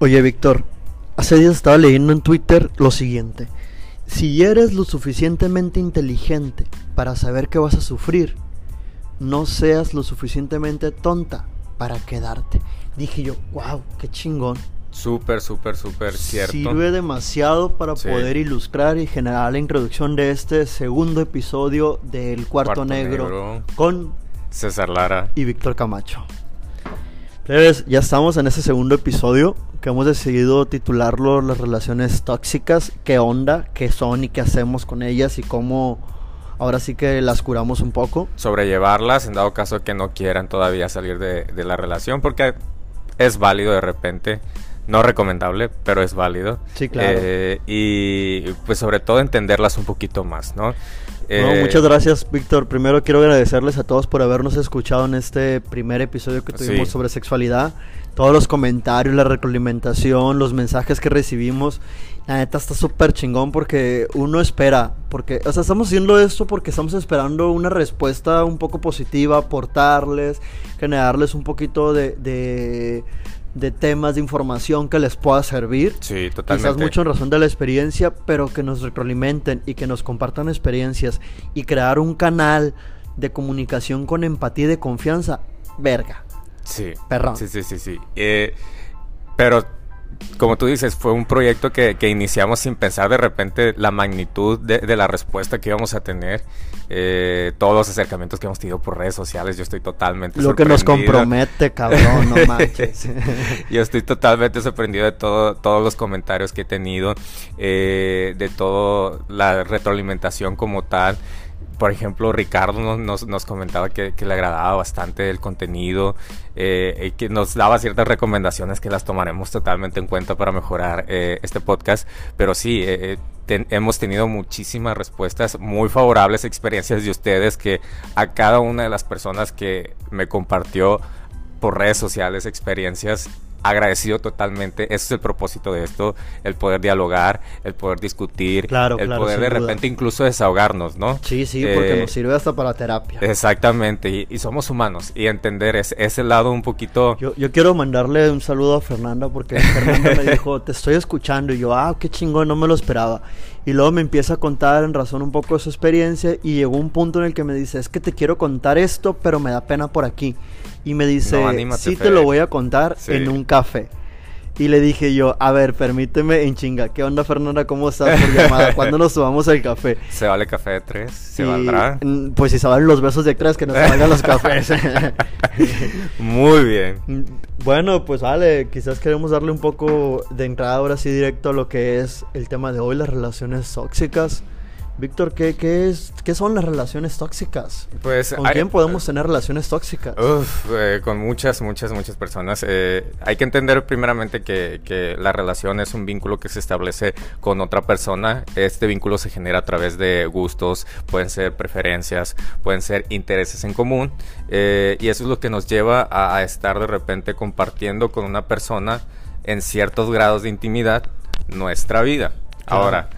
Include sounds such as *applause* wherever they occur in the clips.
Oye, Víctor, hace días estaba leyendo en Twitter lo siguiente. Si eres lo suficientemente inteligente para saber que vas a sufrir, no seas lo suficientemente tonta para quedarte. Dije yo, wow, qué chingón. Súper, súper, súper cierto. Sirve demasiado para Sí. poder ilustrar y generar la introducción de este segundo episodio del Cuarto, Cuarto Negro, Negro. con César Lara. y Víctor Camacho. Plebes, ya estamos en ese segundo episodio que hemos decidido titularlo Las relaciones tóxicas. ¿Qué onda? ¿Qué son y qué hacemos con ellas? Y cómo ahora sí que las curamos un poco. Sobrellevarlas en dado caso que no quieran todavía salir de, de la relación porque es válido de repente. No recomendable, pero es válido. Sí, claro. Eh, y pues sobre todo entenderlas un poquito más, ¿no? No, Eh, muchas gracias, Víctor. Primero quiero agradecerles a todos por habernos escuchado en este primer episodio que tuvimos Sí. sobre sexualidad. Todos los comentarios, la retroalimentación, los mensajes que recibimos. La neta está súper chingón porque uno espera. Porque, o sea, estamos haciendo esto porque estamos esperando una respuesta un poco positiva, aportarles, generarles un poquito de, de, de temas, de información que les pueda servir. Sí, totalmente. Quizás mucho en razón de la experiencia, pero que nos retroalimenten y que nos compartan experiencias y crear un canal de comunicación con empatía y de confianza. Verga. Sí. Perrón. Sí, sí, sí, sí. Eh, pero, como tú dices, fue un proyecto que, que iniciamos sin pensar de repente la magnitud de, de la respuesta que íbamos a tener. Eh, todos los acercamientos que hemos tenido por redes sociales, yo estoy totalmente Lo que nos compromete, cabrón, no *laughs* manches. *laughs* Yo estoy totalmente sorprendido de todo, todos los comentarios que he tenido, eh, de toda la retroalimentación como tal. Por ejemplo, Ricardo nos, nos, comentaba que, le agradaba bastante el contenido eh, que nos daba ciertas recomendaciones que las tomaremos totalmente en cuenta para mejorar eh, este podcast. Pero sí, eh, eh, hemos tenido muchísimas respuestas muy favorables, experiencias de ustedes que a cada una de las personas que me compartió por redes sociales experiencias agradecido totalmente ese es el propósito de esto el poder dialogar el poder discutir Claro, el claro, poder de duda. repente incluso desahogarnos no Sí, sí, porque Eh, nos sirve hasta para terapia. exactamente y, y somos humanos y entender ese, ese lado un poquito Yo, yo quiero mandarle un saludo a Fernanda porque *laughs* Fernanda me dijo, te estoy escuchando. Y yo, ah, qué chingón, no me lo esperaba. Y luego me empieza a contar en razón un poco de su experiencia y llegó un punto en el que me dice, es que te quiero contar esto, pero me da pena por aquí. Y me dice, No, anímate, sí te Fede". lo voy a contar Sí. en un café. Y le dije yo, a ver, permíteme en chinga. ¿Qué onda, Fernanda? ¿Cómo estás por llamada? *laughs* ¿Cuándo nos tomamos el café? se vale café de tres se Y, valdrá Pues si se valen los besos de tres, que no se valgan los *laughs* cafés. muy bien *laughs* Bueno, pues vale, quizás queremos darle un poco de entrada ahora sí directo a lo que es el tema de hoy, las relaciones tóxicas. Víctor, ¿qué, qué, es, ¿qué son las relaciones tóxicas? pues ¿Con hay- quién podemos tener relaciones tóxicas? Uf, eh, con muchas, muchas, muchas personas. Eh, hay que entender primeramente que, que la relación es un vínculo que se establece con otra persona. Este vínculo se genera a través de gustos, pueden ser preferencias, pueden ser intereses en común. eh, y eso es lo que nos lleva a, a estar de repente compartiendo con una persona en ciertos grados de intimidad nuestra vida. Ahora,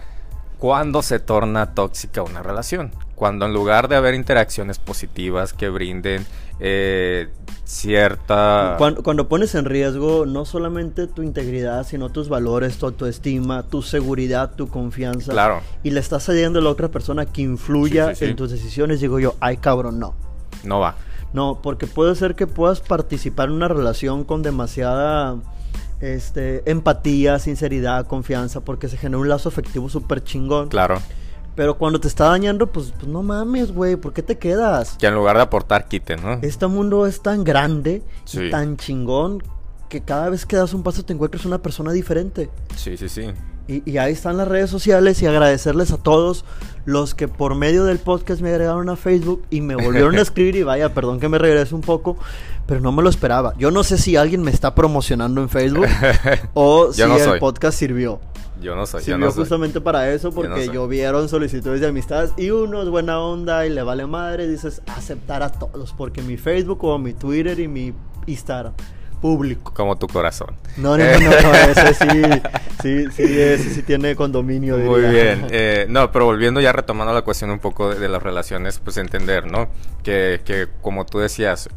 ¿Cuándo se torna tóxica una relación? Cuando en lugar de haber interacciones positivas que brinden eh, cierta... Cuando, cuando pones en riesgo no solamente tu integridad, sino tus valores, tu autoestima, tu seguridad, tu confianza. Claro. Y le estás cediendo a la otra persona que influya Sí, sí, sí. en tus decisiones, digo yo, ay cabrón, no. No va. No, porque puede ser que puedas participar en una relación con demasiada este, empatía, sinceridad, confianza, porque se genera un lazo afectivo súper chingón. Claro. Pero cuando te está dañando, pues, pues no mames, güey, ¿por qué te quedas? Que en lugar de aportar, quiten, ¿no? Este mundo es tan grande Sí. y tan chingón que cada vez que das un paso te encuentras una persona diferente. Sí, sí, sí. Y, y ahí están las redes sociales y agradecerles a todos los que por medio del podcast me agregaron a Facebook y me volvieron a *laughs* escribir y vaya, perdón que me regrese un poco, pero no me lo esperaba. Yo no sé si alguien me está promocionando en Facebook *laughs* o si Yo no el soy. podcast sirvió. Yo no soy, yo Sirvió no soy. justamente para eso no porque soy. llovieron solicitudes de amistad y uno es buena onda y le vale madre, dices aceptar a todos porque mi Facebook o mi Twitter y mi Instagram público. Como tu corazón. No, no, no, no, no, ese sí, *laughs* sí, sí, ese sí tiene condominio. Muy diría. bien. *laughs* eh, no, pero volviendo ya retomando la cuestión un poco de, de las relaciones, pues entender, ¿no? Que, que como tú decías,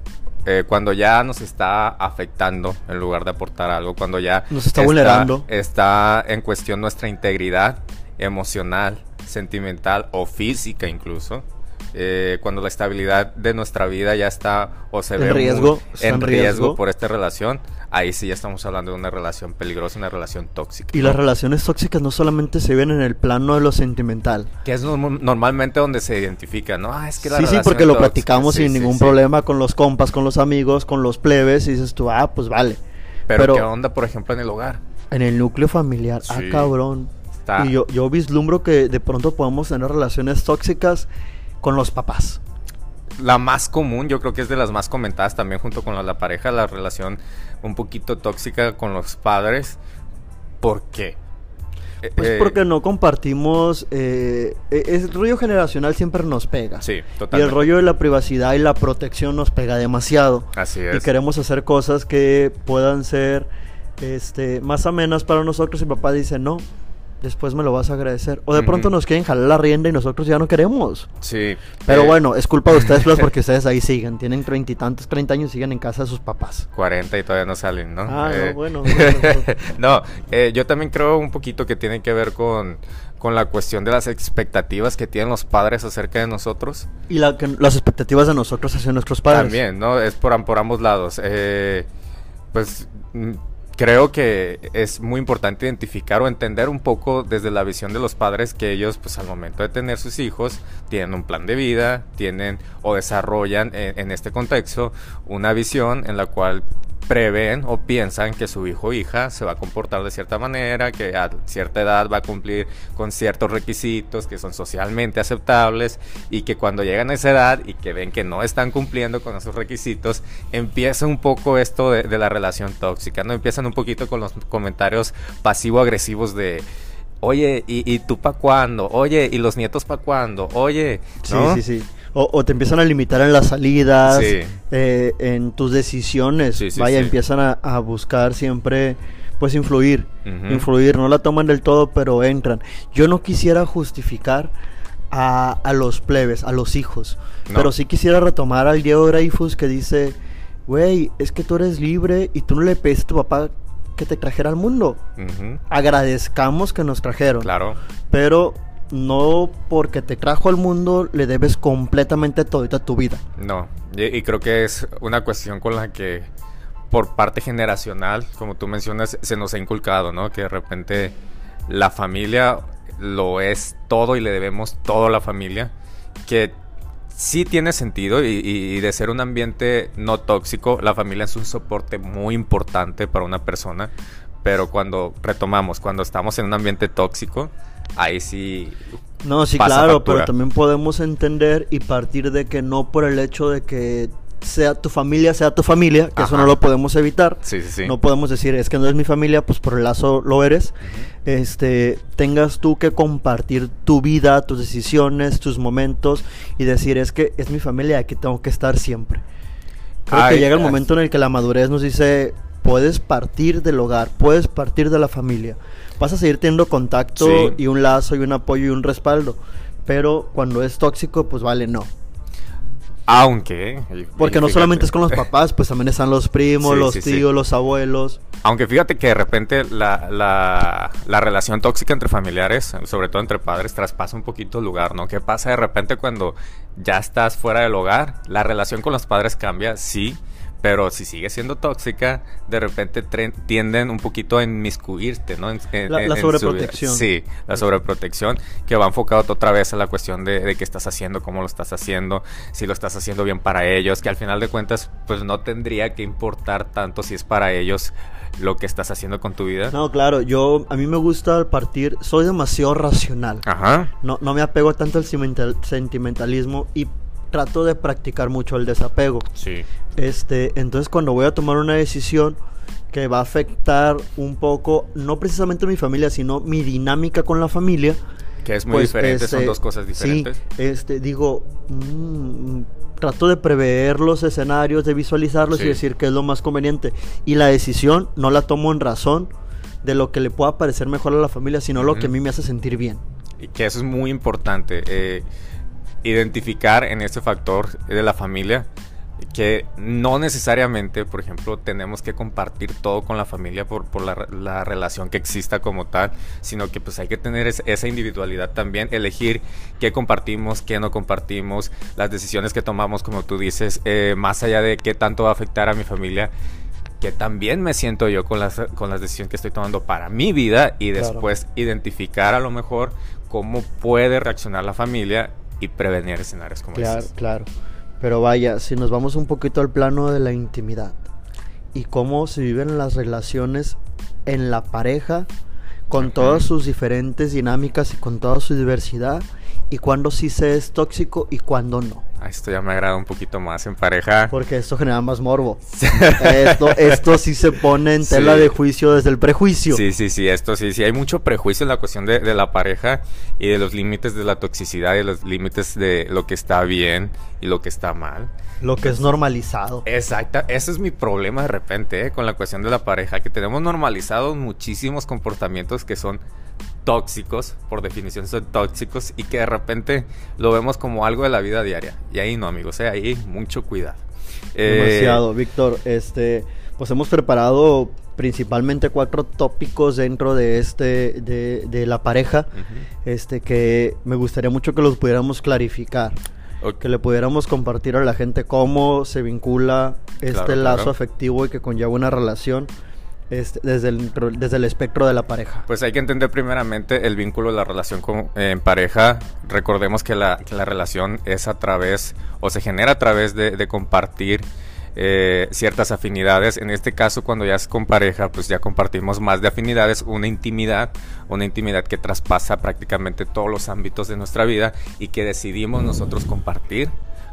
eh, cuando ya nos está afectando en lugar de aportar algo, cuando ya nos está, vulnerando, está en cuestión nuestra integridad emocional, sentimental o física incluso. Eh, cuando la estabilidad de nuestra vida ya está o se ve riesgo, en, riesgo, por esta relación, ahí sí ya estamos hablando de una relación peligrosa, una relación tóxica. Y las relaciones tóxicas no solamente se ven en el plano de lo sentimental. Que es normalmente donde se identifica, ¿no? Ah, es que la Sí, sí, porque lo platicamos sin ningún problema con los compas, con los amigos, con los plebes, y dices tú, ah, pues vale. Pero, ¿qué onda, por ejemplo, en el hogar? En el núcleo familiar, ah, cabrón. Y yo, yo vislumbro que de pronto podemos tener relaciones tóxicas con los papás. La más común, yo creo que es de las más comentadas también junto con la, pareja, la relación un poquito tóxica con los padres. ¿Por qué? Eh, pues eh, porque no compartimos. Eh, e, el rollo generacional siempre nos pega. Sí, totalmente. Y el rollo de la privacidad y la protección nos pega demasiado. Así es. Y queremos hacer cosas que puedan ser este, más amenas para nosotros. Y papá dice: No, después me lo vas a agradecer. O de pronto nos quieren jalar la rienda y nosotros ya no queremos. Sí. Pero eh, bueno, es culpa de ustedes, pues, *laughs* porque ustedes ahí siguen. Tienen treinta y tantos, treinta años y siguen en casa de sus papás. Cuarenta y todavía no salen, ¿no? Ah, no, eh, *laughs* bueno. no, eh, yo también creo un poquito que tiene que ver con, con la cuestión de las expectativas que tienen los padres acerca de nosotros. Y la, las expectativas de nosotros hacia nuestros padres. También, ¿no? Es por, por ambos lados. pues creo que es muy importante identificar o entender un poco desde la visión de los padres que ellos, pues al momento de tener sus hijos, tienen un plan de vida, tienen o desarrollan en, este contexto una visión en la cual prevén o piensan que su hijo o hija se va a comportar de cierta manera, que a cierta edad va a cumplir con ciertos requisitos que son socialmente aceptables y que cuando llegan a esa edad y que ven que no están cumpliendo con esos requisitos, empieza un poco esto de, la relación tóxica, ¿no? Empiezan un poquito con los comentarios pasivo-agresivos de oye, ¿y, y tú para cuándo? Oye, ¿y los nietos para cuándo? Oye, ¿no? Sí, sí, sí. O, te empiezan a limitar en las salidas, eh, en tus decisiones. Vaya, empiezan a, buscar siempre, pues, influir. Influir, no la toman del todo, pero entran. Yo no quisiera justificar a, a los plebes, a los hijos. Pero sí quisiera retomar al Diego Dreyfus que dice, güey, es que tú eres libre y tú no le pediste a tu papá que te trajera al mundo. Agradezcamos que nos trajeron. Claro. Pero no porque te trajo al mundo le debes completamente toda tu vida. No, y, creo que es una cuestión con la que por parte generacional, como tú mencionas, se nos ha inculcado, ¿no? Que de repente la familia lo es todo y le debemos todo a la familia, que sí tiene sentido y, y, de ser un ambiente no tóxico, la familia es un soporte muy importante para una persona, pero cuando retomamos, cuando estamos en un ambiente tóxico, ahí sí. No, sí, claro, pero también podemos entender y partir de que no por el hecho de que sea tu familia, sea tu familia, que eso no lo podemos evitar. Sí, sí, sí. No podemos decir, es que no es mi familia, pues por el lazo lo eres. Este, tengas tú que compartir tu vida, tus decisiones, tus momentos y decir, es que es mi familia, aquí tengo que estar siempre. Creo que llega el momento en el que la madurez nos dice, puedes partir del hogar, puedes partir de la familia. Vas a seguir teniendo contacto y un lazo y un apoyo y un respaldo. Pero cuando es tóxico, pues vale, no. Aunque. Porque no solamente es con los *laughs* papás, pues también están los primos, los tíos, los abuelos. Aunque fíjate que de repente la, la, la, relación tóxica entre familiares, sobre todo entre padres, traspasa un poquito el lugar, ¿no? ¿Qué pasa de repente cuando ya estás fuera del hogar? La relación con los padres cambia, sí pero si sigue siendo tóxica, de repente tienden un poquito a inmiscuirte, ¿no? la, sobreprotección. sí, la sobreprotección, que va enfocado otra vez a la cuestión de, qué estás haciendo, cómo lo estás haciendo, si lo estás haciendo bien para ellos, que al final de cuentas, pues no tendría que importar tanto si es para ellos lo que estás haciendo con tu vida. No, claro, yo, a mí me gusta partir, soy demasiado racional. Ajá. No, no me apego tanto al sentimentalismo y trato de practicar mucho el desapego. Sí. Este, entonces cuando voy a tomar una decisión que va a afectar un poco, no precisamente mi familia, sino mi dinámica con la familia. Que es muy pues, diferente, son este, dos cosas diferentes. Sí, este, digo, mm, trato de prever los escenarios, de visualizarlos y decir qué es lo más conveniente. Y la decisión no la tomo en razón de lo que le pueda parecer mejor a la familia, sino lo que a mí me hace sentir bien. Y que eso es muy importante. Eh, identificar en este factor de la familia que no necesariamente, por ejemplo, tenemos que compartir todo con la familia por, por la, la, relación que exista como tal, sino que pues hay que tener es, esa individualidad también, elegir qué compartimos, qué no compartimos, las decisiones que tomamos, como tú dices, eh, más allá de qué tanto va a afectar a mi familia, que también me siento yo con las, con las decisiones que estoy tomando para mi vida y después claro. identificar a lo mejor cómo puede reaccionar la familia y prevenir escenarios como claro, esos. Claro, pero vaya, si nos vamos un poquito al plano de la intimidad y cómo se viven las relaciones en la pareja con todas sus diferentes dinámicas y con toda su diversidad y cuándo sí se es tóxico y cuándo no. Esto ya me agrada un poquito más en pareja. Porque esto genera más morbo. *laughs* esto, esto sí se pone en tela sí. de juicio desde el prejuicio. Sí, sí, sí, esto sí, sí. Hay mucho prejuicio en la cuestión de, de la pareja y de los límites de la toxicidad y los límites de lo que está bien y lo que está mal. Lo que es normalizado. Exacto, ese es mi problema de repente ¿eh? con la cuestión de la pareja, que tenemos normalizados muchísimos comportamientos que son tóxicos, por definición son tóxicos, y que de repente lo vemos como algo de la vida diaria. Y ahí no, amigos, ¿eh? ahí mucho cuidado. Demasiado, eh... Víctor. Este, pues hemos preparado principalmente cuatro tópicos dentro de este de, de la pareja uh -huh. este que me gustaría mucho que los pudiéramos clarificar okay. que le pudiéramos compartir a la gente cómo se vincula este claro, lazo claro. afectivo y que conlleva una relación este, desde, el, desde el espectro de la pareja? Pues hay que entender primeramente el vínculo de la relación eh, en pareja. Recordemos que la, la, relación es a través o se genera a través de, de compartir eh, ciertas afinidades. En este caso, cuando ya es con pareja, pues ya compartimos más de afinidades, una intimidad, una intimidad que traspasa prácticamente todos los ámbitos de nuestra vida y que decidimos nosotros compartir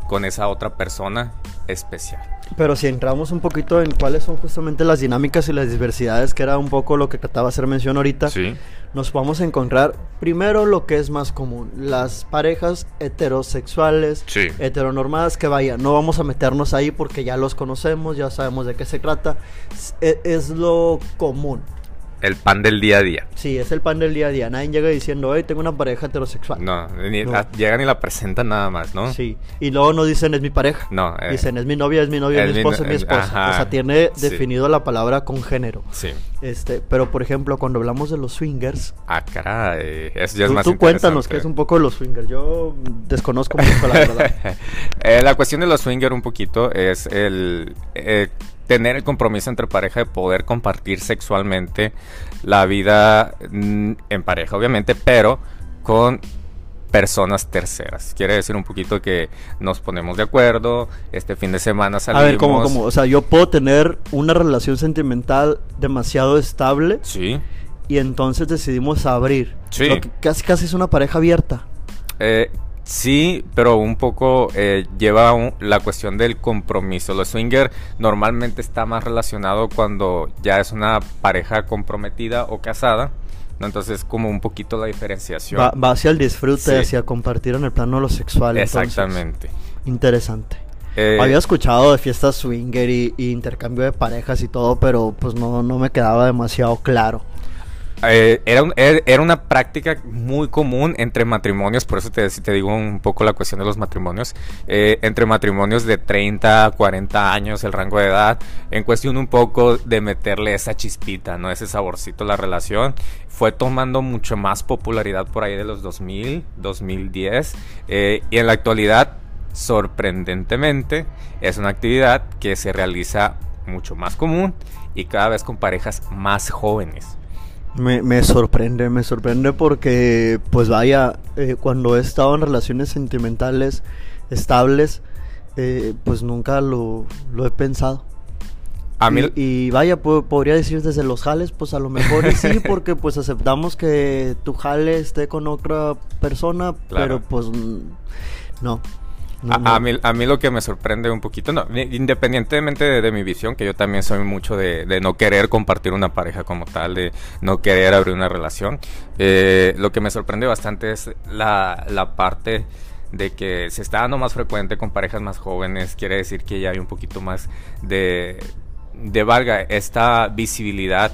con esa otra persona especial. Pero si entramos un poquito en cuáles son justamente las dinámicas y las diversidades, que era un poco lo que trataba de hacer mención ahorita, sí. nos vamos a encontrar primero lo que es más común, las parejas heterosexuales, sí. heteronormadas, que vaya, no vamos a meternos ahí porque ya los conocemos, ya sabemos de qué se trata, es, es lo común el pan del día a día. Sí, es el pan del día a día. Nadie llega diciendo, hey, tengo una pareja heterosexual. No, ni no. La, llegan y la presentan nada más, ¿no? Sí. Y luego no dicen, es mi pareja. No. Eh, dicen, es mi novia, es mi novia, es mi esposa, es mi esposa. Ajá, o sea, tiene definido la palabra con género. Sí. Este, pero, por ejemplo, cuando hablamos de los swingers. Ah, caray. Eso ya tú, es más Tú cuéntanos qué es un poco de los swingers. Yo desconozco mucho la *laughs* verdad. eh, la cuestión de los swingers un poquito es el... Eh, tener el compromiso entre pareja de poder compartir sexualmente la vida mm, en pareja, obviamente, pero con personas terceras. Quiere decir un poquito que nos ponemos de acuerdo, este fin de semana salimos... A ver, ¿cómo, cómo? O sea, yo puedo tener una relación sentimental demasiado estable. Sí. Y entonces decidimos abrir. Sí. Lo que casi casi es una pareja abierta. Eh, Sí, pero un poco eh, lleva un, la cuestión del compromiso. Los swinger normalmente está más relacionado cuando ya es una pareja comprometida o casada. ¿no? Entonces, como un poquito la diferenciación. Va, va hacia el disfrute, sí. hacia compartir en el plano de lo sexual. Exactamente. Entonces, interesante. Eh, Había escuchado de fiestas swinger y, y, intercambio de parejas y todo, pero pues no, no me quedaba demasiado claro. Eh, era, un, era, una práctica muy común entre matrimonios, por eso te, te digo un poco la cuestión de los matrimonios, eh, entre matrimonios de 30, 40 años, el rango de edad, en cuestión un poco de meterle esa chispita, ¿no? ese saborcito a la relación. Fue tomando mucho más popularidad por ahí de los 2000, 2010, eh, y en la actualidad, sorprendentemente, es una actividad que se realiza mucho más común y cada vez con parejas más jóvenes. Me, me, sorprende, me sorprende porque, pues vaya, eh, cuando he estado en relaciones sentimentales estables, eh, pues nunca lo, lo, he pensado. A mí... y, y, vaya, podría decir desde los jales, pues a lo mejor sí, *laughs* porque pues aceptamos que tu jale esté con otra persona, claro. pero pues no. No, no. A, a, mí, a, mí, lo que me sorprende un poquito, no, independientemente de, de, mi visión, que yo también soy mucho de, de, no querer compartir una pareja como tal, de no querer abrir una relación, eh, lo que me sorprende bastante es la, la parte de que se está dando más frecuente con parejas más jóvenes, quiere decir que ya hay un poquito más de, de valga, esta visibilidad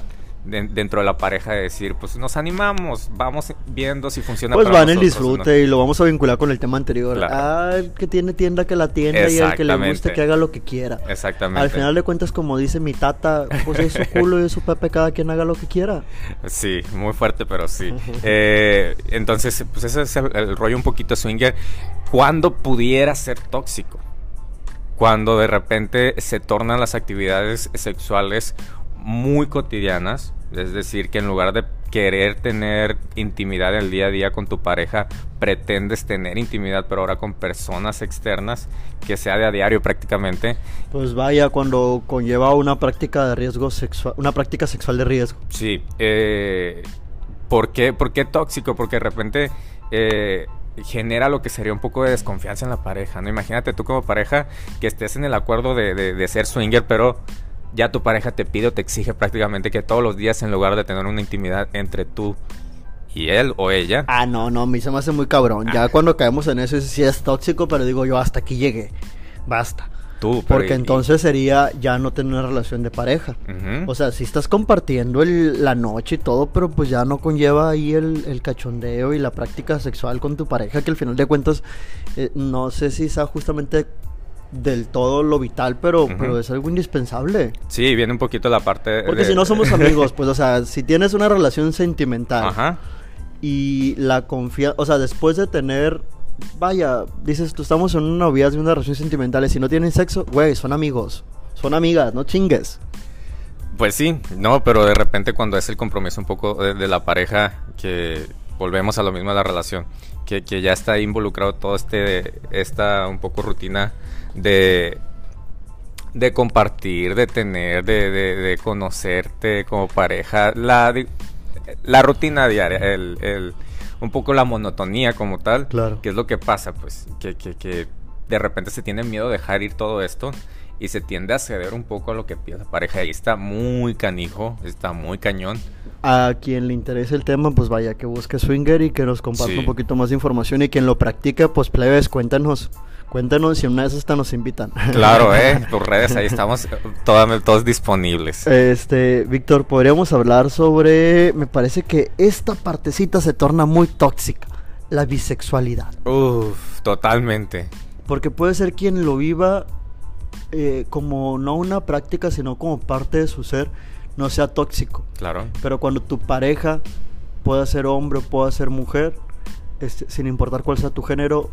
dentro de la pareja de decir, pues nos animamos, vamos viendo si funciona. Pues va en el disfrute y lo vamos a vincular con el tema anterior. Ah, el que tiene tienda que la tienda y el que le guste que haga lo que quiera. Exactamente. Al final de cuentas, como dice mi tata, pues es su *laughs* culo y es su pepe, cada quien haga lo que quiera. Sí, muy fuerte, pero sí. *laughs* Eh, entonces, pues ese es el, rollo un poquito swinger. ¿Cuándo pudiera ser tóxico? Cuando de repente se tornan las actividades sexuales muy cotidianas, es decir, que en lugar de querer tener intimidad en el día a día con tu pareja, pretendes tener intimidad, pero ahora con personas externas, que sea de a diario prácticamente. Pues vaya, cuando conlleva una práctica de riesgo sexual, una práctica sexual de riesgo. Sí. Eh, ¿por, qué, ¿Por qué tóxico? Porque de repente eh, genera lo que sería un poco de desconfianza en la pareja, ¿no? Imagínate tú como pareja que estés en el acuerdo de, de ser swinger, pero ya tu pareja te pide o te exige prácticamente que todos los días en lugar de tener una intimidad entre tú y él o ella. Ah, no, no, a mí se me hace muy cabrón. Ya ah. cuando caemos en eso sí es tóxico, pero digo yo hasta aquí llegué. Basta. Tú, Porque entonces sería ya no tener una relación de pareja. O sea, si estás compartiendo la noche y todo, pero pues ya no conlleva ahí el, cachondeo y la práctica sexual con tu pareja, que al final de cuentas, eh, no sé si sea justamente del todo lo vital, pero, pero es algo indispensable. Sí, viene un poquito la parte Porque si no somos *laughs* amigos, pues, o sea, si tienes una relación sentimental y la confianza, o sea, después de tener, vaya, dices, tú estamos en una noviazgo de una relación sentimental y si no tienen sexo, güey, son amigos, son amigas, no chingues. Pues sí, no, pero de repente cuando es el compromiso un poco de, la pareja, que volvemos a lo mismo de la relación, que, que ya está involucrado todo este, esta un poco rutina de, de compartir, de tener, de, de, conocerte como pareja, la, la rutina diaria, el, el, un poco la monotonía como tal, claro. que es lo que pasa, pues, que, que, que de repente se tiene miedo de dejar ir todo esto y se tiende a ceder un poco a lo que pide la pareja y está muy canijo, está muy cañón. A quien le interese el tema, pues vaya que busque Swinger y que nos comparta un poquito más de información y quien lo practique, pues plebes, cuéntanos Cuéntanos si una vez esta nos invitan. Claro, eh, *laughs* tus redes ahí estamos todos, todos disponibles. Este, Víctor, podríamos hablar sobre, me parece que esta partecita se torna muy tóxica, la bisexualidad. Uf, totalmente. Porque puede ser quien lo viva eh, como no una práctica, sino como parte de su ser, no sea tóxico. Claro. Pero cuando tu pareja pueda ser hombre o pueda ser mujer, este, sin importar cuál sea tu género,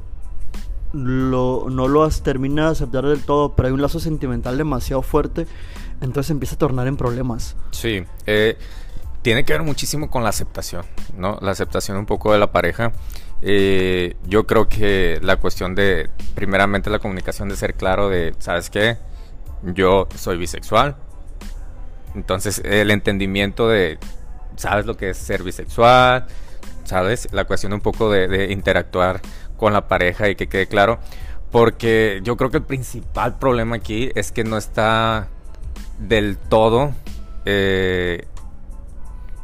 lo, no lo has terminado de aceptar del todo, pero hay un lazo sentimental demasiado fuerte, entonces empieza a tornar en problemas. Sí, eh, tiene que ver muchísimo con la aceptación, ¿no? La aceptación un poco de la pareja. Eh, yo creo que la cuestión de, primeramente, la comunicación de ser claro de, ¿sabes qué? Yo soy bisexual. Entonces, el entendimiento de, ¿sabes lo que es ser bisexual? ¿Sabes? La cuestión un poco de, de interactuar con la pareja y que quede claro. Porque yo creo que el principal problema aquí es que no está del todo... Eh,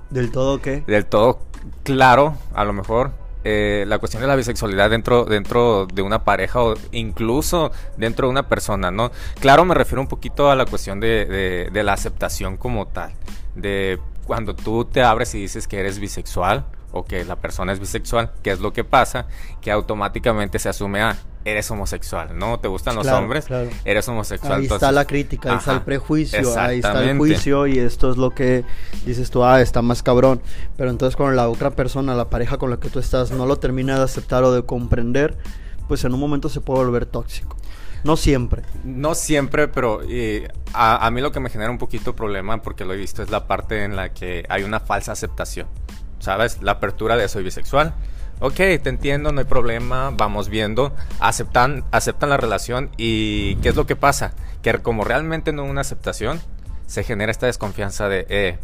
¿Del todo qué? Del todo claro, a lo mejor, eh, la cuestión de la bisexualidad dentro, dentro de una pareja o incluso dentro de una persona, ¿no? Claro, me refiero un poquito a la cuestión de, de la aceptación como tal. De cuando tú te abres y dices que eres bisexual o que la persona es bisexual, ¿qué es lo que pasa? Que automáticamente se asume, ah, eres homosexual, ¿no? ¿Te gustan los hombres? Eres homosexual. Ahí está la crítica, ahí está el prejuicio, ahí está el juicio y esto es lo que dices tú, ah, está más cabrón. Pero entonces cuando la otra persona, la pareja con la que tú estás, no lo termina de aceptar o de comprender, pues en un momento se puede volver tóxico. No siempre. No siempre, pero a, a, mí lo que me genera un poquito problema, porque lo he visto, es la parte en la que hay una falsa aceptación. ¿Sabes? La apertura de soy bisexual. Ok, te entiendo, no hay problema, vamos viendo. Aceptan, aceptan la relación y ¿qué es lo que pasa? Que como realmente no hay una aceptación, se genera esta desconfianza de, eh,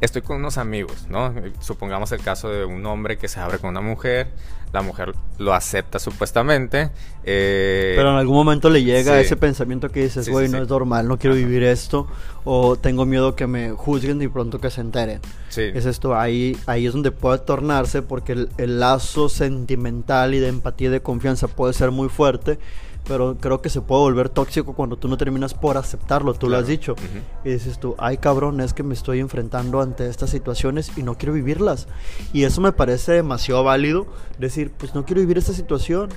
estoy con unos amigos, ¿no? Supongamos el caso de un hombre que se abre con una mujer, la mujer lo acepta supuestamente. Eh, Pero en algún momento le llega ese pensamiento que dices, güey, no es normal, no quiero vivir esto, o tengo miedo que me juzguen y pronto que se enteren. Es esto, ahí, ahí es donde puede tornarse porque el, el lazo sentimental y de empatía y de confianza puede ser muy fuerte pero creo que se puede volver tóxico cuando tú no terminas por aceptarlo, tú lo has Claro. dicho. Ujú. Y dices tú, ay cabrón, es que me estoy enfrentando ante estas situaciones y no quiero vivirlas. Y eso me parece demasiado válido, decir, pues no quiero vivir esta situación.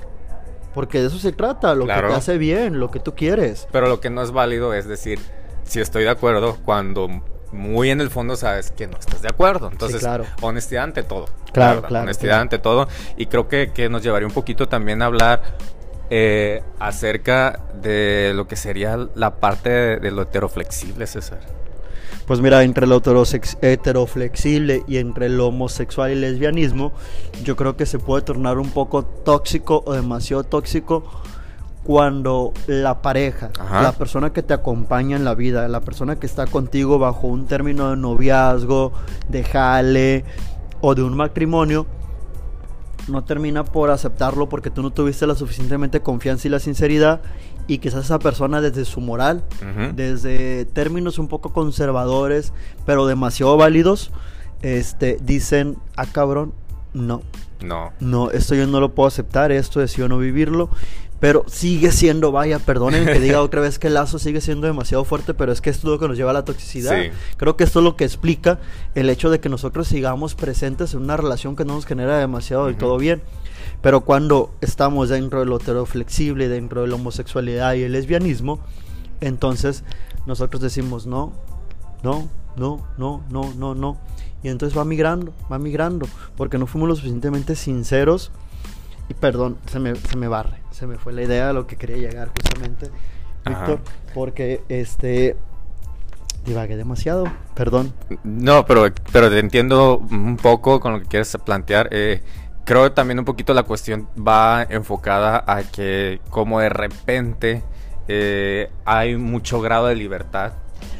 Porque de eso se trata, lo que Claro. te hace bien, lo que tú quieres. Pero lo que no es válido es decir, si estoy de acuerdo, cuando muy en el fondo sabes que no estás de acuerdo. Entonces, claro. honestidad ante todo. Claro, claro, Honestidad claro. ante todo. Y creo que, que nos llevaría un poquito también a hablar eh, acerca de lo que sería la parte de, de lo heteroflexible, César. Pues mira, entre lo heteroflexible y entre lo homosexual y lesbianismo, yo creo que se puede tornar un poco tóxico o demasiado tóxico cuando la pareja, Ajá. la persona que te acompaña en la vida, la persona que está contigo bajo un término de noviazgo, de jale o de un matrimonio, no termina por aceptarlo porque tú no tuviste la suficientemente confianza y la sinceridad y quizás esa persona desde su moral desde términos un poco conservadores, pero demasiado válidos, este, dicen, ah cabrón, no, No. no, esto yo no lo puedo aceptar, esto decido no vivirlo, pero sigue siendo, vaya, perdonen que diga *laughs* otra vez que el lazo sigue siendo demasiado fuerte, pero es que esto es lo que nos lleva a la toxicidad. Sí. Creo que esto es lo que explica el hecho de que nosotros sigamos presentes en una relación que no nos genera demasiado del todo bien. Pero cuando estamos dentro de lo heteroflexible, dentro de la homosexualidad y el lesbianismo, entonces nosotros decimos no, no, no, no, no, no, no. Y entonces va migrando, va migrando, porque no fuimos lo suficientemente sinceros. Y perdón, se me, se me barre, se me fue la idea de lo que quería llegar justamente. Víctor, porque este divagué demasiado, perdón. No, pero, pero te entiendo un poco con lo que quieres plantear. eh, creo que también un poquito la cuestión va enfocada a que como de repente eh, hay mucho grado de libertad.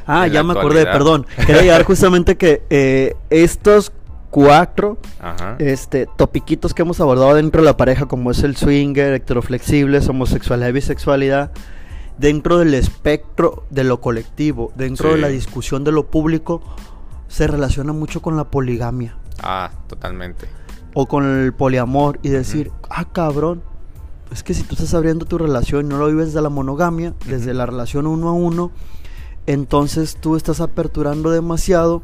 Ah, ya me acordé, perdón. Quería llegar *laughs* justamente que eh, estos cuatro Ajá. este, topiquitos que hemos abordado dentro de la pareja, como es el swinger, heteroflexibles, homosexualidad y bisexualidad, dentro del espectro de lo colectivo, dentro de la discusión de lo público, se relaciona mucho con la poligamia Ah, totalmente. o con el poliamor y decir, ah, cabrón, es que si tú estás abriendo tu relación y no lo vives desde la monogamia, desde la relación uno a uno, entonces tú estás aperturando demasiado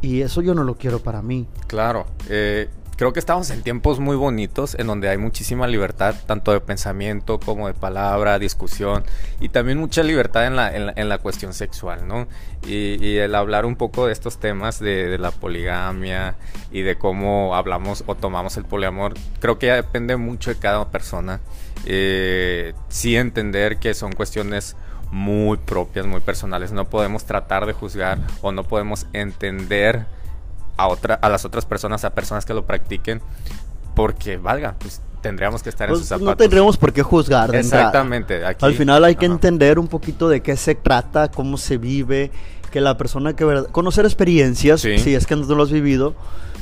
y eso yo no lo quiero para mí. Claro, eh, creo que estamos en tiempos muy bonitos en donde hay muchísima libertad, tanto de pensamiento como de palabra, discusión y también mucha libertad en la, en la, cuestión sexual, ¿no? Y, y el hablar un poco de estos temas de, de la poligamia y de cómo hablamos o tomamos el poliamor, creo que ya depende mucho de cada persona. Eh, sí entender que son cuestiones muy propias, muy personales. No podemos tratar de juzgar o no podemos entender a, otra, a las otras personas, a personas que lo practiquen, porque valga, pues tendríamos que estar en Pues, sus no zapatos. tendríamos por qué juzgar. de. Exactamente. Aquí, Al final hay que entender un poquito de qué se trata, cómo se vive, que la persona que verdad... Conocer experiencias, Sí. si es que no lo has vivido,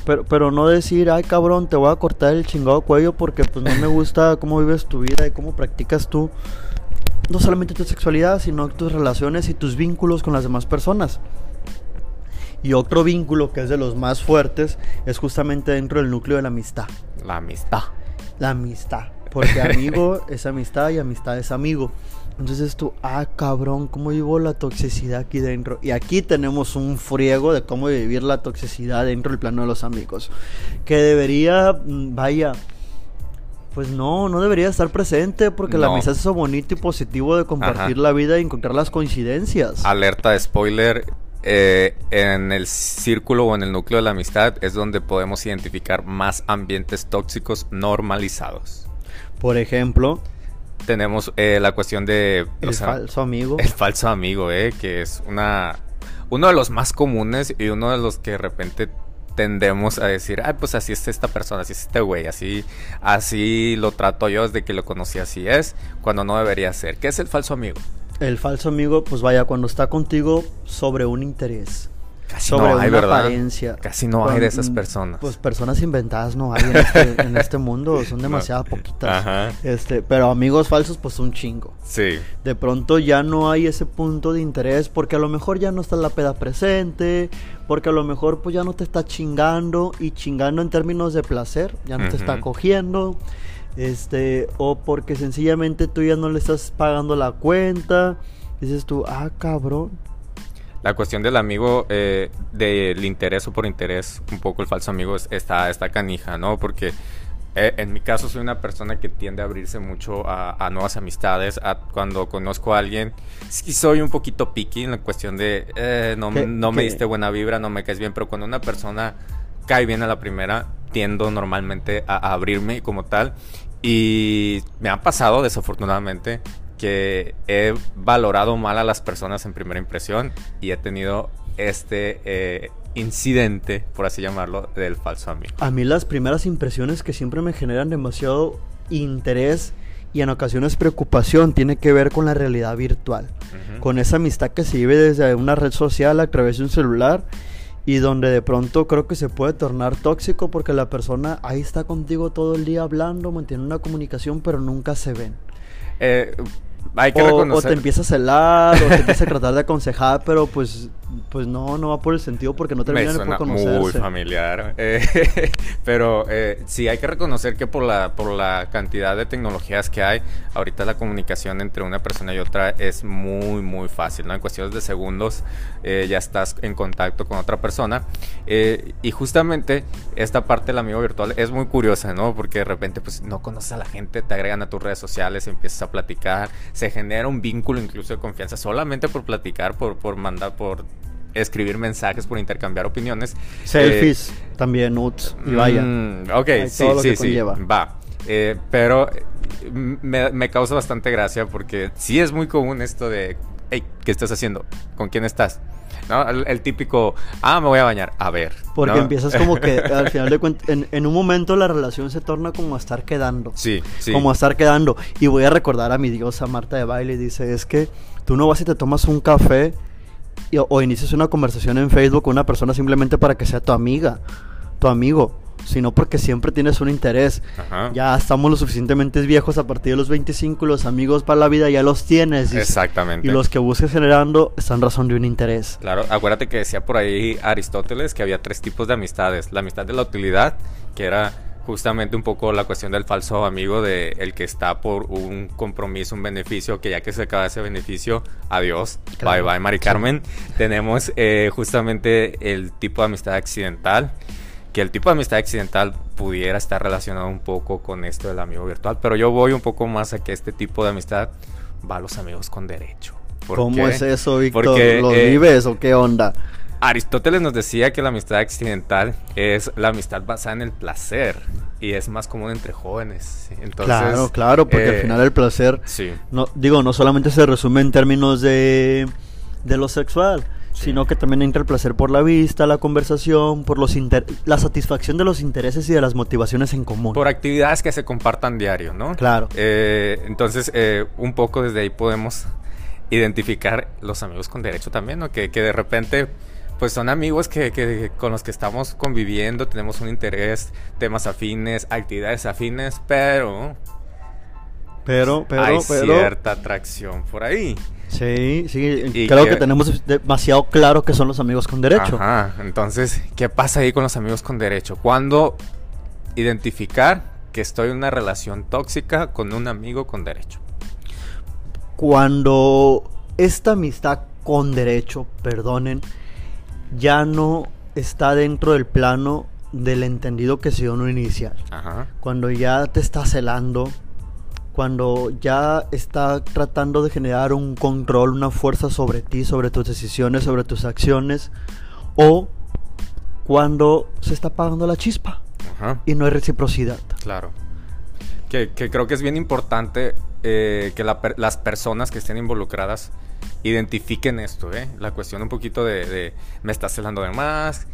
pero, pero no decir, ay cabrón, te voy a cortar el chingado cuello porque pues no me gusta cómo vives tu vida y cómo practicas tú, no solamente tu sexualidad, sino tus relaciones y tus vínculos con las demás personas. Y otro vínculo que es de los más fuertes es justamente dentro del núcleo de la amistad. La amistad. La amistad. Porque amigo *laughs* es amistad y amistad es amigo. Entonces tú, ah, cabrón, ¿cómo vivo la toxicidad aquí dentro? Y aquí tenemos un friego de cómo vivir la toxicidad dentro del plano de los amigos. Que debería, mm, vaya, pues no, no debería estar presente porque la amistad es eso bonito y positivo de compartir Ajá. la vida y encontrar las coincidencias. Alerta de spoiler. eh, en el círculo o en el núcleo de la amistad es donde podemos identificar más ambientes tóxicos normalizados. Por ejemplo, Tenemos eh, la cuestión de el falso amigo. El falso amigo, eh, que es una uno de los más comunes y uno de los que de repente tendemos a decir, ay, pues así es esta persona, así es este güey, así, así lo trato yo desde que lo conocí, así es, cuando no debería ser. ¿Qué es el falso amigo? El falso amigo, pues vaya, cuando está contigo sobre un interés. Casi sobre no hay, una ¿verdad? apariencia. Casi no hay de esas personas. Pues personas inventadas no hay en este, *laughs* en este mundo, son demasiado poquitas. Ajá. Este, pero amigos falsos, pues un chingo. Sí. De pronto ya no hay ese punto de interés porque a lo mejor ya no está la peda presente, porque a lo mejor pues ya no te está chingando y chingando en términos de placer, ya no te está cogiendo. Este, o porque sencillamente tú ya no le estás pagando la cuenta. Dices tú, ah, cabrón. La cuestión del amigo, eh, del interés o por interés, un poco el falso amigo, está, está canija, ¿no? Porque eh, en mi caso soy una persona que tiende a abrirse mucho a, nuevas amistades. cuando conozco a alguien, sí soy un poquito picky en la cuestión de eh, no, no me diste buena vibra, no me caes bien, pero cuando una persona cae bien a la primera, tiendo normalmente a, abrirme como tal. Y me ha pasado, desafortunadamente, que he valorado mal a las personas en primera impresión y he tenido este eh, incidente, por así llamarlo, del falso amigo. A mí las primeras impresiones que siempre me generan demasiado interés y en ocasiones preocupación tiene que ver con la realidad virtual, con esa amistad que se vive desde una red social a través de un celular y donde de pronto creo que se puede tornar tóxico porque la persona ahí está contigo todo el día hablando, mantiene una comunicación pero nunca se ven. Eh, hay que o, reconocer. o te empieza a celar o te empieza a tratar de aconsejar, pero pues pues no, no va por el sentido porque no terminan por conocerse. muy familiar. Eh, *laughs* pero eh, sí, hay que reconocer que por la, por la cantidad de tecnologías que hay, ahorita la comunicación entre una persona y otra es muy, muy fácil, ¿no? En cuestiones de segundos eh, ya estás en contacto con otra persona. y justamente esta parte del amigo virtual es muy curiosa, ¿no? Porque de repente pues no conoces a la gente, te agregan a tus redes sociales, empiezas a platicar, se genera un vínculo incluso de confianza solamente por platicar, por, por mandar, por escribir mensajes, por intercambiar opiniones. Selfies, eh, también nudes, y vaya. Mm, ok, sí, sí, sí, va. Eh, pero me, me, causa bastante gracia porque sí es muy común esto de, hey, ¿qué estás haciendo? ¿Con quién estás? ¿No? El, típico, ah, me voy a bañar, a ver. Porque empiezas como que al final de cuentas, en, en, un momento la relación se torna como a estar quedando. Sí, sí. Como a estar quedando. Y voy a recordar a mi diosa Marta de baile, dice, es que tú no vas y te tomas un café o inicias una conversación en Facebook con una persona simplemente para que sea tu amiga, tu amigo, sino porque siempre tienes un interés. Ya estamos lo suficientemente viejos a partir de los 25 los amigos para la vida ya los tienes. Exactamente. Y los que busques generando están razón de un interés. Claro, acuérdate que decía por ahí Aristóteles que había tres tipos de amistades. La amistad de la utilidad, que era justamente un poco la cuestión del falso amigo de el que está por un compromiso, un beneficio, que ya que se acaba ese beneficio, adiós, bye bye Mari Carmen. Tenemos eh, justamente el tipo de amistad accidental, que el tipo de amistad accidental pudiera estar relacionado un poco con esto del amigo virtual, pero yo voy un poco más a que este tipo de amistad va a los amigos con derecho. ¿Cómo es eso, Víctor? ¿Lo eh, vives o qué onda? Aristóteles nos decía que la amistad accidental es la amistad basada en el placer y es más común entre jóvenes. Entonces, claro, claro, porque al eh, final el placer, sí. no, digo, no solamente se resume en términos de, de lo sexual, sino que también entra el placer por la vista, la conversación, por los la satisfacción de los intereses y de las motivaciones en común. Por actividades que se compartan diario, ¿no? Claro. Eh, entonces, eh, un poco desde ahí podemos identificar los amigos con derecho también, ¿no? Que, que de repente pues son amigos que, con los que estamos conviviendo, tenemos un interés, temas afines, actividades afines, pero... Pero, pero, hay cierta atracción por ahí. Sí, sí, creo que, tenemos demasiado claro que son los amigos con derecho. Ajá, entonces, ¿qué pasa ahí con los amigos con derecho? Cuando identificar que estoy en una relación tóxica con un amigo con derecho. Cuando esta amistad con derecho, perdonen, ya no está dentro del plano del entendido que se dio en un inicial. Cuando ya te está celando, cuando ya está tratando de generar un control, una fuerza sobre ti, sobre tus decisiones, sobre tus acciones, o cuando se está apagando la chispa y no hay reciprocidad. Claro. Que, creo que es bien importante eh, que las personas que estén involucradas identifiquen esto, ¿eh? La cuestión un poquito de, me está celando de más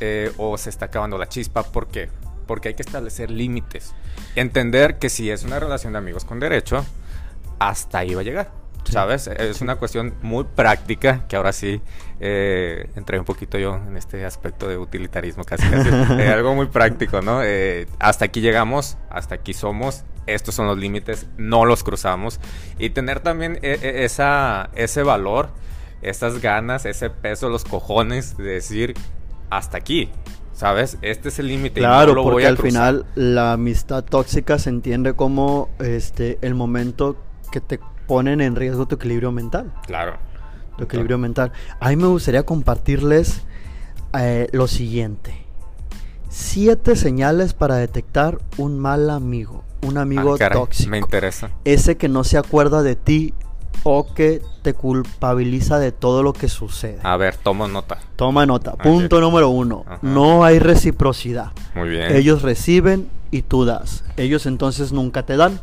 eh, o se está acabando la chispa. ¿Por qué? Porque hay que establecer límites. Entender que si es una relación de amigos con derecho, hasta ahí va a llegar. ¿Sabes? Es una cuestión muy práctica que ahora sí eh, entré un poquito yo en este aspecto de utilitarismo, casi, casi. *laughs* Eh, algo muy práctico, ¿no? Eh, hasta aquí llegamos, hasta aquí somos, estos son los límites, no los cruzamos. Y tener también e, e, esa, ese valor, esas ganas, ese peso, los cojones de decir hasta aquí. ¿Sabes? Este es el límite. Claro, porque al final la amistad tóxica se entiende como este el momento que te ponen en riesgo tu equilibrio mental. Claro. Tu equilibrio mental. A mí me gustaría compartirles eh, lo siguiente. Siete señales para detectar un mal amigo. Un amigo Ah, tóxico. Me interesa. Ese que no se acuerda de ti o que te culpabiliza de todo lo que sucede. A ver, tomo nota. Toma nota. Punto número uno. Ajá. No hay reciprocidad. Muy bien. Ellos reciben y tú das. Ellos entonces nunca te dan.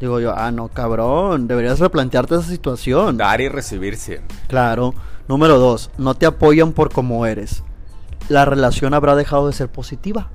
Digo yo, ah, no, cabrón, deberías replantearte esa situación. Dar y recibir siempre. Claro. Número dos, no te apoyan por como eres. La relación habrá dejado de ser positiva.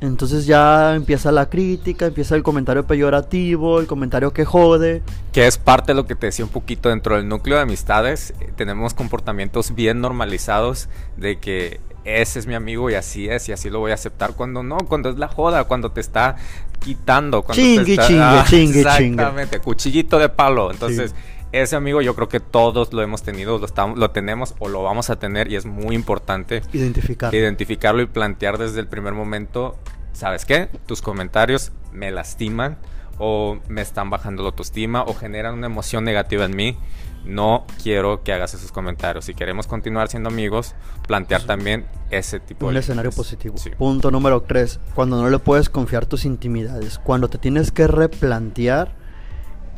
Entonces ya empieza la crítica, empieza el comentario peyorativo, el comentario que jode. Que es parte de lo que te decía un poquito dentro del núcleo de amistades. eh, Tenemos comportamientos bien normalizados de que ese es mi amigo y así es y así lo voy a aceptar. Cuando no, cuando es la joda, cuando te está quitando. Cuando Chingue, te está... chingue, *laughs* chingue, chingue. Exactamente, cuchillito de palo. Entonces, Sí. Ese amigo yo creo que todos lo hemos tenido, lo, estamos, lo tenemos o lo vamos a tener y es muy importante Identificar. identificarlo y plantear desde el primer momento, ¿sabes qué? Tus comentarios me lastiman o me están bajando la autoestima o generan una emoción negativa en mí. No quiero que hagas esos comentarios. Si queremos continuar siendo amigos, plantear también ese tipo un de escenario límites. positivo. Sí. Punto número 3. Cuando no le puedes confiar tus intimidades. Cuando te tienes que replantear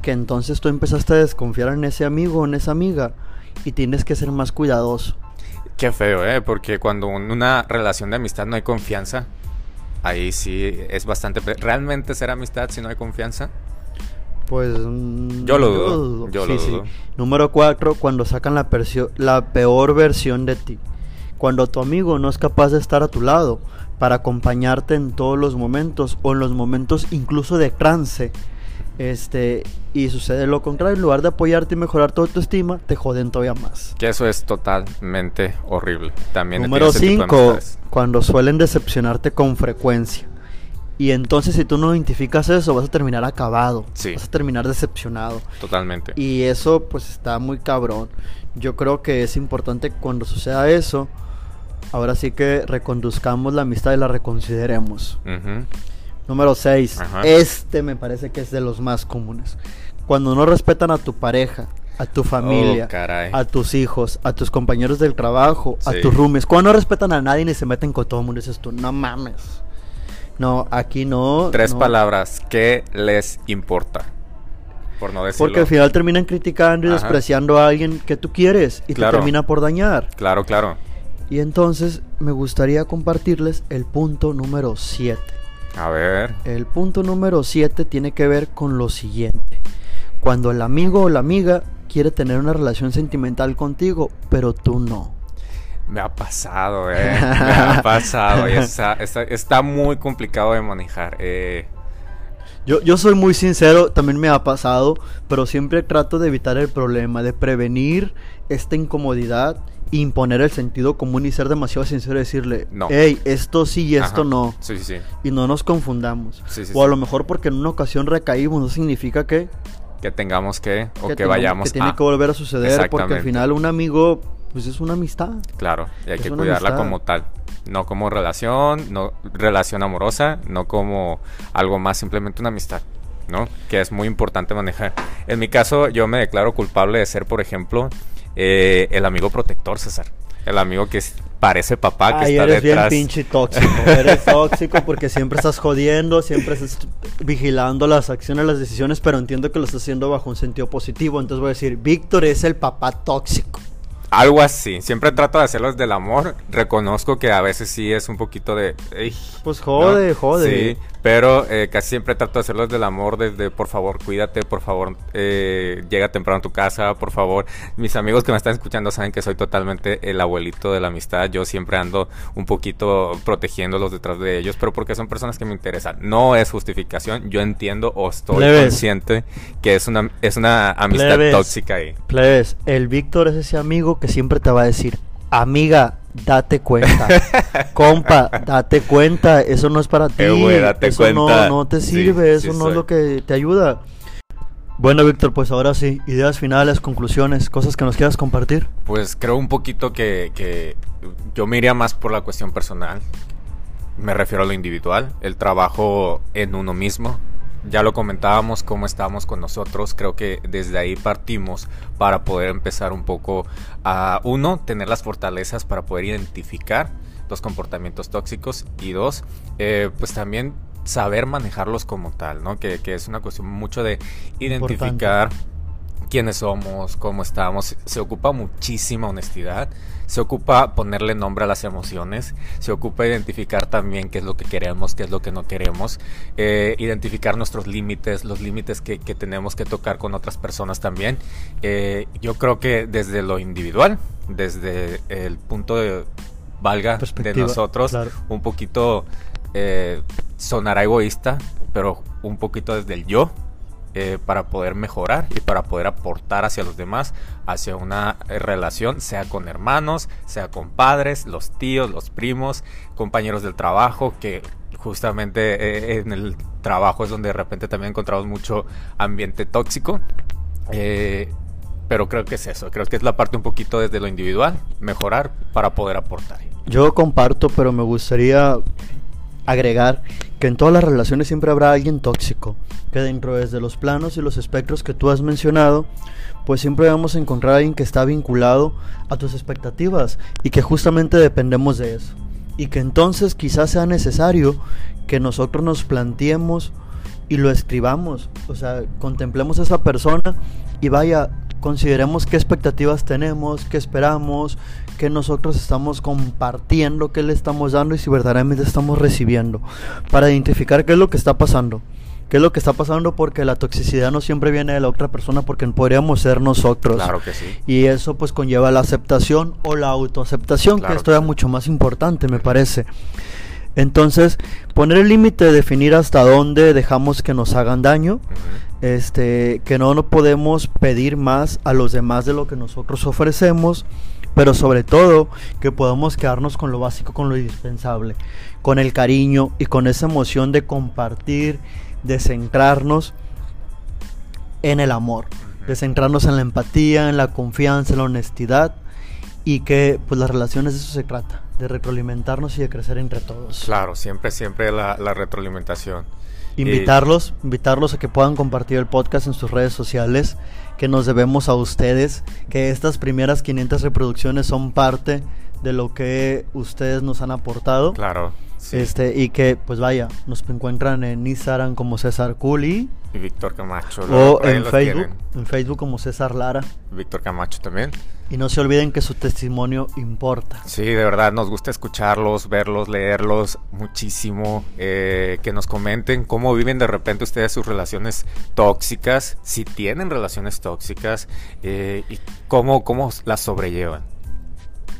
que entonces tú empezaste a desconfiar en ese amigo o en esa amiga y tienes que ser más cuidadoso. Qué feo, ¿eh? Porque cuando en una relación de amistad no hay confianza, ahí sí es bastante... ¿Realmente será amistad si no hay confianza? Pues Yo lo dudo, yo lo Sí, dudo. Número 4, cuando sacan la peor versión de ti. Cuando tu amigo no es capaz de estar a tu lado para acompañarte en todos los momentos o en los momentos incluso de trance. Este, y sucede lo contrario, en lugar de apoyarte y mejorar tu autoestima, te joden todavía más. Que eso es totalmente horrible. También Número tenido ese tipo de 5, amistades. cuando suelen decepcionarte con frecuencia. Y entonces si tú no identificas eso, vas a terminar acabado. Sí. Vas a terminar decepcionado. Totalmente. Y eso pues está muy cabrón. Yo creo que es importante que cuando suceda eso, ahora sí que reconduzcamos la amistad y la reconsideremos. Ujú. Número 6. Ajá. Este me parece que es de los más comunes. Cuando no respetan a tu pareja, a tu familia, Oh, a tus hijos, a tus compañeros del trabajo, a tus roomies. Cuando no respetan a nadie ni se meten con todo el mundo, dices tú, no mames. No, aquí no. Tres no. palabras. ¿Qué les importa? Por no decirlo. Porque al final terminan criticando y Ajá. despreciando a alguien que tú quieres y Claro. te termina por dañar. Claro, claro. Y entonces me gustaría compartirles el punto número 7. A ver. El punto número 7 tiene que ver con lo siguiente. Cuando el amigo o la amiga quiere tener una relación sentimental contigo, pero tú no. Me ha pasado, eh. Me ha pasado. Y está, está, está muy complicado de manejar. Eh, Yo, yo soy muy sincero, también me ha pasado, pero siempre trato de evitar el problema, de prevenir esta incomodidad, imponer el sentido común y ser demasiado sincero y decirle, No. hey, esto sí y esto ajá. no. Sí, sí, sí. Y no nos confundamos. Sí, sí, o a lo mejor porque en una ocasión recaímos, no significa que, Que tengamos que, o que, vayamos que tiene a. que volver a suceder, porque al final un amigo, pues es una amistad. Claro, y hay Es que cuidarla amistad. como tal. No como relación, no relación amorosa, no como algo más, simplemente una amistad, ¿no? Que es muy importante manejar. En mi caso, yo me declaro culpable de ser, por ejemplo, eh, el amigo protector, César. El amigo que parece papá, que Ay, está eres detrás. bien pinche tóxico. *laughs* Eres tóxico porque siempre estás jodiendo, siempre estás vigilando las acciones, las decisiones, pero entiendo que lo estás haciendo bajo un sentido positivo. Entonces voy a decir, Víctor es el papá tóxico. Algo así. Siempre trato de hacerlo desde el amor. Reconozco que a veces sí es un poquito de. "Ey", Pues jode, ¿no? jode. Sí, pero eh, casi siempre trato de hacerlo desde el amor, desde por favor, cuídate, por favor, eh, llega temprano a tu casa, por favor. Mis amigos que me están escuchando saben que soy totalmente el abuelito de la amistad. Yo siempre ando un poquito protegiéndolos detrás de ellos, pero porque son personas que me interesan. No es justificación. Yo entiendo o estoy Plebes. consciente que es una, es una amistad Plebes. tóxica ahí. Plebes, el Víctor es ese amigo que siempre te va a decir, amiga, date cuenta. *laughs* Compa, date cuenta, eso no es para ti. Eh, güey, date eso cuenta. No, no te sirve, sí eso no soy. es lo que te ayuda. Bueno, Víctor, pues ahora sí, ideas finales, conclusiones, cosas que nos quieras compartir. Pues creo un poquito que, que yo me iría más por la cuestión personal. me refiero a lo individual, el trabajo en uno mismo. Ya lo comentábamos, cómo estábamos con nosotros. Creo que desde ahí partimos para poder empezar un poco a, uno, tener las fortalezas para poder identificar los comportamientos tóxicos y dos, eh, pues también saber manejarlos como tal, ¿no? Que, que es una cuestión mucho de identificar quiénes somos, cómo estamos. Se ocupa muchísima honestidad, se ocupa ponerle nombre a las emociones, se ocupa identificar también qué es lo que queremos, qué es lo que no queremos, eh, identificar nuestros límites, los límites que, tenemos que tocar con otras personas también. Eh, yo creo que desde lo individual, desde el punto de valga de nosotros, un poquito eh, sonará egoísta, pero un poquito desde el yo, eh, para poder mejorar y para poder aportar hacia los demás, hacia una eh, relación, sea con hermanos, sea con padres, los tíos, los primos, compañeros del trabajo, que justamente eh, en el trabajo es donde de repente también encontramos mucho ambiente tóxico. pero creo que es eso, creo que es la parte un poquito desde lo individual, mejorar para poder aportar. Yo comparto, pero me gustaría agregar que en todas las relaciones siempre habrá alguien tóxico, que dentro desde los planos y los espectros que tú has mencionado, pues siempre vamos a encontrar a alguien que está vinculado a tus expectativas y que justamente dependemos de eso. Y que entonces quizás sea necesario que nosotros nos planteemos y lo escribamos, o sea, contemplemos a esa persona y vaya, consideremos qué expectativas tenemos, qué esperamos, qué nosotros estamos compartiendo, qué le estamos dando y si verdaderamente estamos recibiendo, para identificar qué es lo que está pasando. ¿Qué es lo que está pasando? Porque la toxicidad no siempre viene de la otra persona, porque podríamos ser nosotros. Claro que sí. Y eso pues conlleva la aceptación o la autoaceptación, que esto es mucho más importante, me parece. Entonces, poner el límite, definir hasta dónde dejamos que nos hagan daño, este, que no nos podemos pedir más a los demás de lo que nosotros ofrecemos, pero sobre todo que podamos quedarnos con lo básico, con lo indispensable, con el cariño y con esa emoción de compartir, de centrarnos en el amor, de centrarnos en la empatía, en la confianza, en la honestidad y que pues las relaciones de eso se trata de retroalimentarnos y de crecer entre todos. Claro, siempre, siempre la, retroalimentación. Invitarlos, invitarlos a que puedan compartir el podcast en sus redes sociales, que nos debemos a ustedes, que estas primeras 500 reproducciones son parte de lo que ustedes nos han aportado. Claro. Este, y que, pues vaya, nos encuentran en Instagram como César Culi. Y Víctor Camacho. O en Facebook, en Facebook como César Lara. Víctor Camacho también. Y no se olviden que su testimonio importa. Sí, de verdad, nos gusta escucharlos, verlos, leerlos muchísimo. Eh, que nos comenten cómo viven de repente ustedes sus relaciones tóxicas, si tienen relaciones tóxicas eh, y cómo, cómo las sobrellevan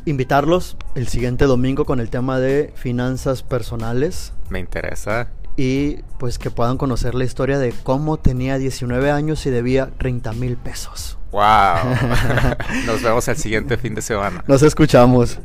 invitarlos el siguiente domingo con el tema de finanzas personales. Me interesa. Y pues que puedan conocer la historia de cómo tenía 19 años y debía 30 mil pesos. ¡Wow! *laughs* Nos vemos el siguiente fin de semana. Nos escuchamos.